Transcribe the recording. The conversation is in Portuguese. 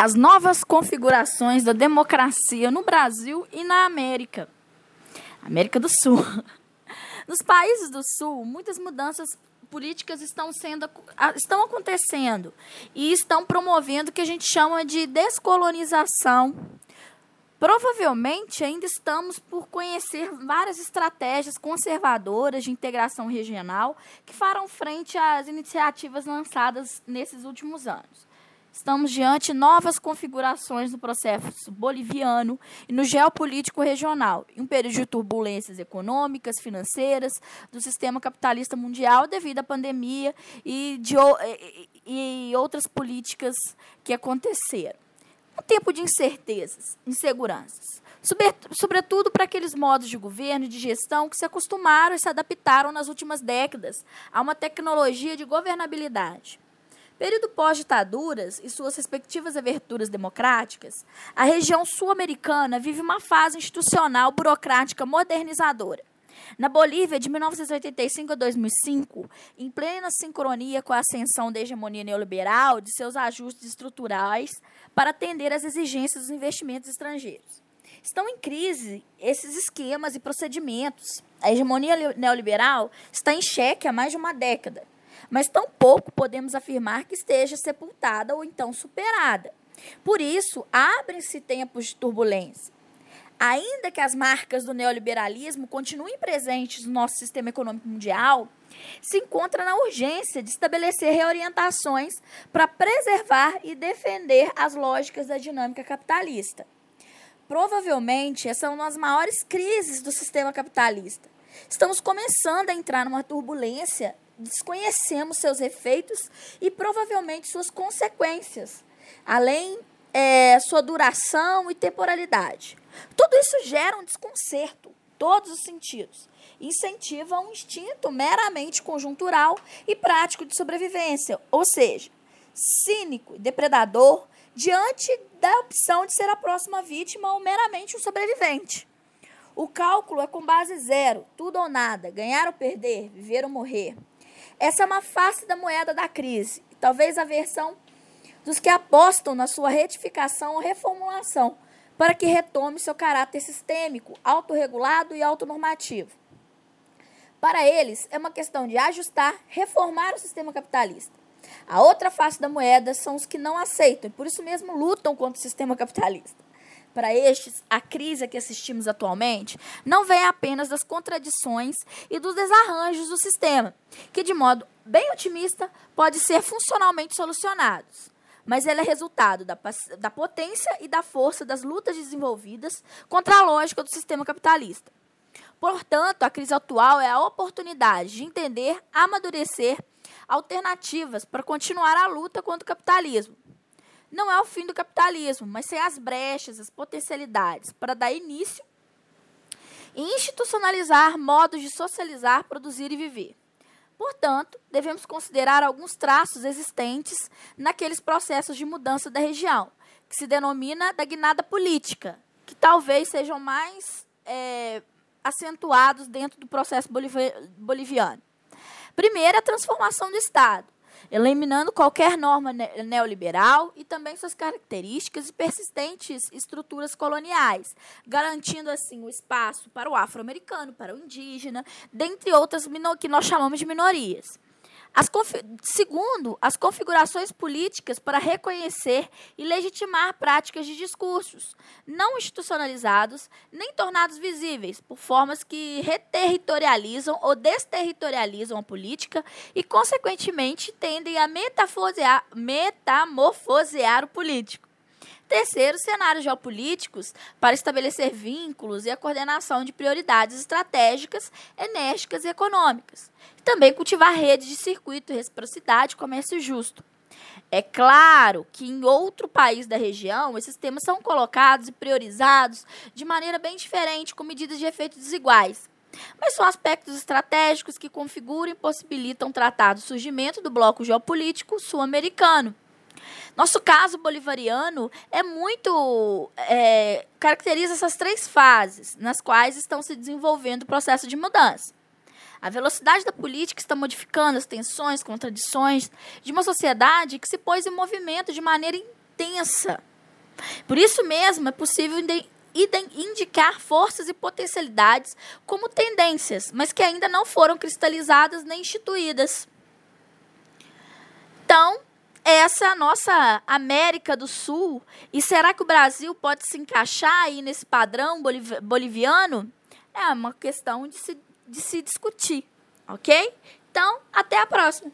as novas configurações da democracia no Brasil e na América. América do Sul. Nos países do Sul, muitas mudanças políticas estão sendo estão acontecendo e estão promovendo o que a gente chama de descolonização. Provavelmente ainda estamos por conhecer várias estratégias conservadoras de integração regional que farão frente às iniciativas lançadas nesses últimos anos. Estamos diante de novas configurações no processo boliviano e no geopolítico regional, em um período de turbulências econômicas, financeiras, do sistema capitalista mundial devido à pandemia e, de, e, e outras políticas que aconteceram. Um tempo de incertezas, inseguranças, sobretudo para aqueles modos de governo e de gestão que se acostumaram e se adaptaram nas últimas décadas a uma tecnologia de governabilidade. Período pós-ditaduras e suas respectivas aberturas democráticas, a região sul-americana vive uma fase institucional burocrática modernizadora. Na Bolívia, de 1985 a 2005, em plena sincronia com a ascensão da hegemonia neoliberal de seus ajustes estruturais para atender às exigências dos investimentos estrangeiros. Estão em crise esses esquemas e procedimentos. A hegemonia neoliberal está em xeque há mais de uma década mas tampouco podemos afirmar que esteja sepultada ou então superada. Por isso, abrem-se tempos de turbulência. Ainda que as marcas do neoliberalismo continuem presentes no nosso sistema econômico mundial, se encontra na urgência de estabelecer reorientações para preservar e defender as lógicas da dinâmica capitalista. Provavelmente, essa é uma das maiores crises do sistema capitalista. Estamos começando a entrar numa turbulência desconhecemos seus efeitos e provavelmente suas consequências, além é, sua duração e temporalidade. Tudo isso gera um desconcerto, todos os sentidos. Incentiva um instinto meramente conjuntural e prático de sobrevivência, ou seja, cínico e depredador diante da opção de ser a próxima vítima ou meramente um sobrevivente. O cálculo é com base zero, tudo ou nada, ganhar ou perder, viver ou morrer. Essa é uma face da moeda da crise, talvez a versão dos que apostam na sua retificação ou reformulação, para que retome seu caráter sistêmico, autorregulado e autonormativo. Para eles, é uma questão de ajustar, reformar o sistema capitalista. A outra face da moeda são os que não aceitam e por isso mesmo lutam contra o sistema capitalista. Para estes, a crise a que assistimos atualmente não vem apenas das contradições e dos desarranjos do sistema, que, de modo bem otimista, pode ser funcionalmente solucionados. Mas é resultado da, da potência e da força das lutas desenvolvidas contra a lógica do sistema capitalista. Portanto, a crise atual é a oportunidade de entender, amadurecer alternativas para continuar a luta contra o capitalismo, não é o fim do capitalismo, mas sem as brechas, as potencialidades para dar início e institucionalizar modos de socializar, produzir e viver. Portanto, devemos considerar alguns traços existentes naqueles processos de mudança da região, que se denomina da guinada política, que talvez sejam mais é, acentuados dentro do processo boliviano. Primeiro, a transformação do Estado eliminando qualquer norma neoliberal e também suas características e persistentes estruturas coloniais, garantindo assim o espaço para o afro-americano, para o indígena, dentre outras que nós chamamos de minorias. As segundo, as configurações políticas para reconhecer e legitimar práticas de discursos não institucionalizados nem tornados visíveis por formas que reterritorializam ou desterritorializam a política e, consequentemente, tendem a metamorfosear o político. Terceiro, cenários geopolíticos para estabelecer vínculos e a coordenação de prioridades estratégicas, enérgicas e econômicas. E também cultivar redes de circuito, reciprocidade comércio justo. É claro que em outro país da região, esses temas são colocados e priorizados de maneira bem diferente, com medidas de efeitos desiguais. Mas são aspectos estratégicos que configuram e possibilitam tratar do surgimento do bloco geopolítico sul-americano. Nosso caso bolivariano é muito. É, caracteriza essas três fases nas quais estão se desenvolvendo o processo de mudança. A velocidade da política está modificando as tensões, contradições de uma sociedade que se pôs em movimento de maneira intensa Por isso mesmo, é possível indicar forças e potencialidades como tendências, mas que ainda não foram cristalizadas nem instituídas. Então, essa é a nossa América do Sul. E será que o Brasil pode se encaixar aí nesse padrão boliviano? É uma questão de se, de se discutir, ok? Então, até a próxima!